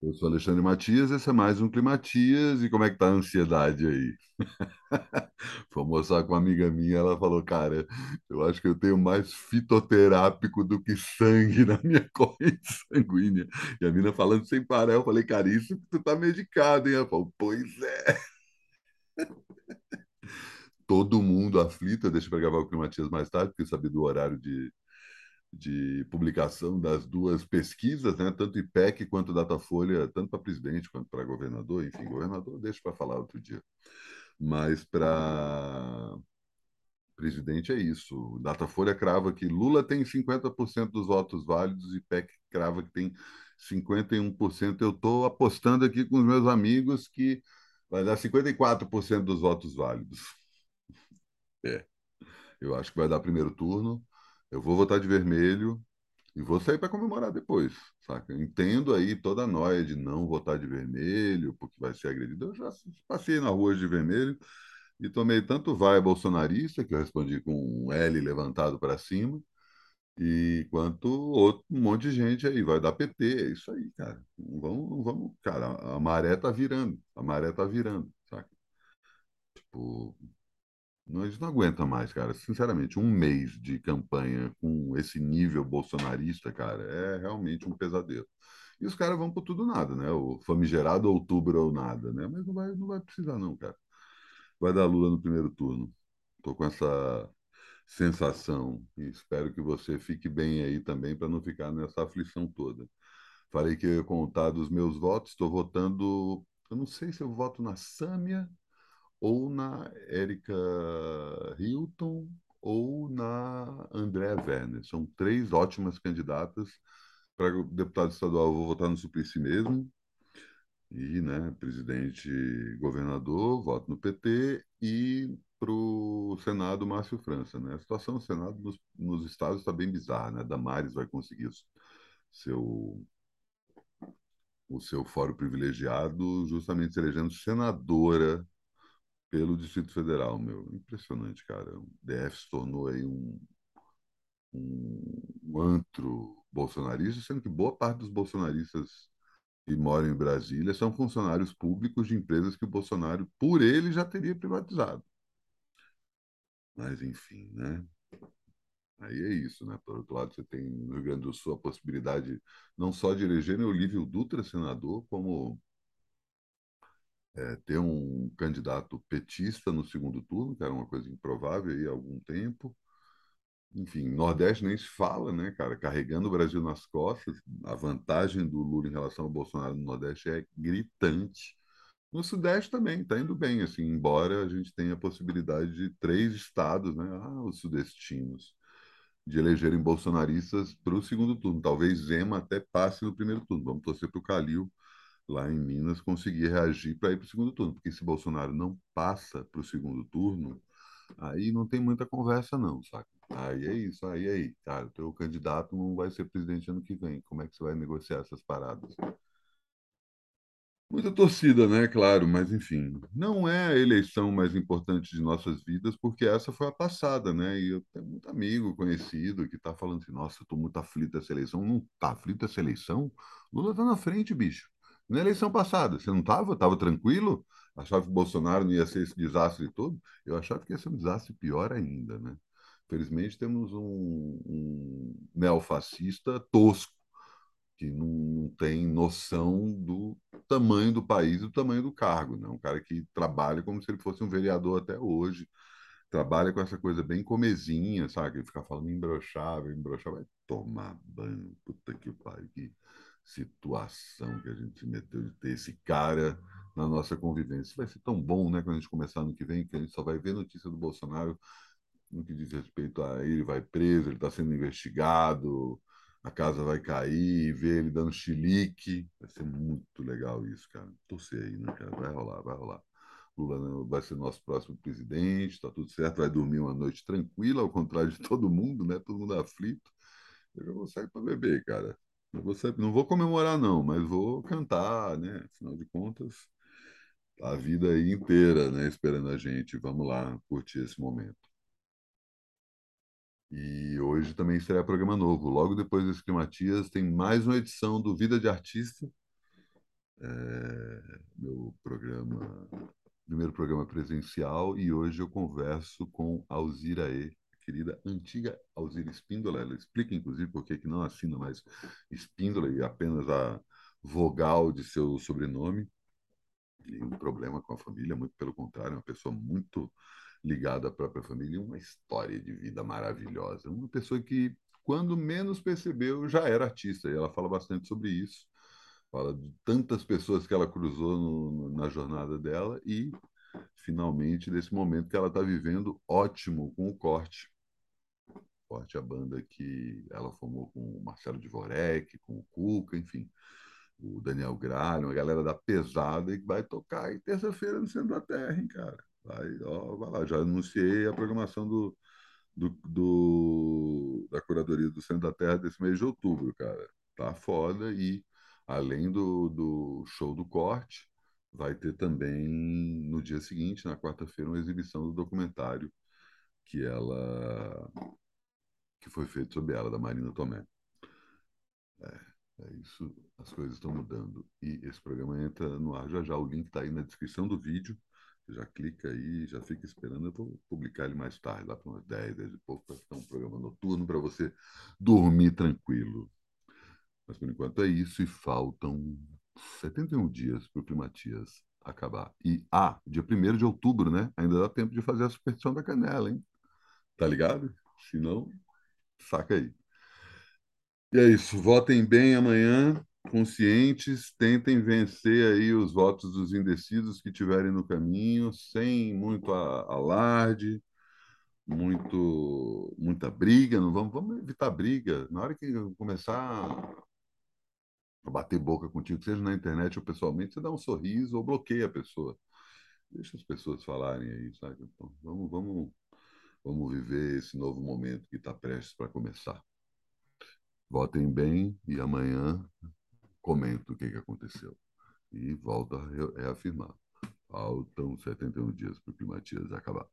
Eu sou Alexandre Matias, esse é mais um Climatias. E como é que tá a ansiedade aí? Vou mostrar com uma amiga minha, ela falou, cara, eu acho que eu tenho mais fitoterápico do que sangue na minha corrente sanguínea. E a mina falando sem parar, eu falei, cara, isso que tu tá medicado, hein? Ela falou, pois é. Todo mundo aflito, deixa para gravar o Climatias mais tarde, porque eu sabia do horário de, de publicação das duas pesquisas, né? tanto IPEC quanto Datafolha, tanto para presidente quanto para governador, enfim, governador deixa para falar outro dia. Mas para presidente é isso. Datafolha crava que Lula tem 50% dos votos válidos e IPEC crava que tem 51%. Eu estou apostando aqui com os meus amigos que vai dar 54% dos votos válidos. É. Eu acho que vai dar primeiro turno. Eu vou votar de vermelho e vou sair para comemorar depois, saca? Entendo aí toda a noia de não votar de vermelho, porque vai ser agredido. Eu já passei na rua de vermelho e tomei tanto vai bolsonarista, que eu respondi com um L levantado para cima, e quanto outro, um monte de gente aí, vai dar PT, é isso aí, cara. Vamos, vamos, cara, a maré tá virando, a maré tá virando, saca? Tipo, nós não aguenta mais, cara. Sinceramente, um mês de campanha com esse nível bolsonarista, cara, é realmente um pesadelo. E os caras vão por tudo nada, né? O famigerado outubro ou nada, né? Mas não vai, não vai precisar, não, cara. Vai dar Lula no primeiro turno. Tô com essa sensação e espero que você fique bem aí também para não ficar nessa aflição toda. Falei que eu ia contar dos meus votos, estou votando. Eu não sei se eu voto na Sâmia ou na Érica Hilton ou na Andréa Werner. São três ótimas candidatas para deputado estadual. Vou votar no Suplicy mesmo. E, né, presidente governador, voto no PT. E para o Senado, Márcio França. Né? A situação do Senado nos, nos estados está bem bizarra. Né? Damares vai conseguir seu, o seu fórum privilegiado justamente se elegendo senadora pelo Distrito Federal, meu. Impressionante, cara. O DF se tornou aí um, um, um antro bolsonarista, sendo que boa parte dos bolsonaristas que moram em Brasília são funcionários públicos de empresas que o Bolsonaro, por ele, já teria privatizado. Mas, enfim, né? Aí é isso, né? Por outro lado, você tem no Rio Grande do Sul a possibilidade não só de eleger o Olívio Dutra senador, como é, ter um candidato petista no segundo turno, que era uma coisa improvável aí há algum tempo. Enfim, Nordeste nem se fala, né, cara? Carregando o Brasil nas costas, a vantagem do Lula em relação ao Bolsonaro no Nordeste é gritante. No Sudeste também está indo bem, assim, embora a gente tenha a possibilidade de três estados, né, ah, os sudestinos, de elegerem bolsonaristas para o segundo turno. Talvez Zema até passe no primeiro turno. Vamos torcer para o Calil lá em Minas conseguir reagir para ir para o segundo turno, porque se Bolsonaro não passa para o segundo turno, aí não tem muita conversa não, saca? Aí é isso, aí é aí, cara, o teu candidato não vai ser presidente ano que vem, como é que você vai negociar essas paradas? Muita torcida, né? Claro, mas enfim, não é a eleição mais importante de nossas vidas, porque essa foi a passada, né? E eu tenho muito amigo conhecido que está falando assim: nossa, estou muito aflito essa eleição. Não está aflito essa eleição? Lula está na frente, bicho. Na eleição passada, você não estava? Estava tranquilo? Achava que o Bolsonaro não ia ser esse desastre todo? Eu achava que ia ser um desastre pior ainda, né? Felizmente temos um, um neofascista tosco, que não, não, tem noção do tamanho do país do tamanho do cargo, né? Um cara que trabalha como se ele fosse um vereador até hoje, trabalha com essa coisa bem comezinha, sabe? Ele fica falando imbrochável, imbrochável, vai tomar banho, puta que pariu, situação que a gente meteu de ter esse cara na nossa convivência. Vai ser tão bom, né, quando a gente começar ano que vem, que a gente só vai ver notícia do Bolsonaro no que diz respeito a ele vai preso, ele está sendo investigado, a casa vai cair, ver ele dando chilique. Vai ser muito legal isso, cara. Torcer aí, né, cara? Vai rolar, vai rolar. Lula vai ser nosso próximo presidente, está tudo certo, vai dormir uma noite tranquila, ao contrário de todo mundo, né? Todo mundo aflito. Eu já sair para beber, cara. Não vou, não vou comemorar, não, mas vou cantar, né? Afinal de contas, a vida aí inteira, né? Esperando a gente. Vamos lá curtir esse momento. E hoje também será programa novo. Logo depois desse Climatias, tem mais uma edição do Vida de Artista, é, meu programa, primeiro programa presencial, e hoje eu converso com Alzira E, querida antiga Alzira Espíndola. Ela explica, inclusive, por que não assina mais Espíndola e apenas a vogal de seu sobrenome. Nenhum problema com a família, muito pelo contrário, é uma pessoa muito ligada à própria família e uma história de vida maravilhosa. Uma pessoa que, quando menos percebeu, já era artista, e ela fala bastante sobre isso fala de tantas pessoas que ela cruzou no, na jornada dela e, finalmente, desse momento que ela está vivendo ótimo com o Corte. Corte é a banda que ela formou com o Marcelo Dvorek, com o Cuca, enfim, o Daniel Gralho, uma galera da pesada e que vai tocar aí terça-feira no Centro da Terra, hein, cara? Vai, ó, vai lá, já anunciei a programação do, do, do, da curadoria do Centro da Terra desse mês de outubro, cara. Tá foda e além do, do show do corte, vai ter também no dia seguinte, na quarta-feira, uma exibição do documentário que ela que foi feito sobre ela da Marina Tomé. É, é isso, as coisas estão mudando e esse programa entra no ar já já. O link está aí na descrição do vídeo. Você já clica aí, já fica esperando. Eu vou publicar ele mais tarde, lá para umas 10, 10 e pouco, para ficar um programa noturno para você dormir tranquilo. Mas por enquanto é isso e faltam 71 dias para o Climatias acabar. E, ah, dia 1 de outubro, né? Ainda dá tempo de fazer a superstição da canela, hein? Tá ligado? Se não, saca aí. E é isso. Votem bem amanhã, conscientes, tentem vencer aí os votos dos indecisos que tiverem no caminho, sem muito alarde, muito muita briga, não vamos, vamos evitar briga. Na hora que começar bater boca contigo, seja na internet ou pessoalmente, você dá um sorriso ou bloqueia a pessoa. Deixa as pessoas falarem aí, sabe? Então, vamos, vamos, vamos viver esse novo momento que está prestes para começar. Votem bem e amanhã comento o que, que aconteceu. E volto a reafirmar. Faltam 71 dias para o Climatias acabar.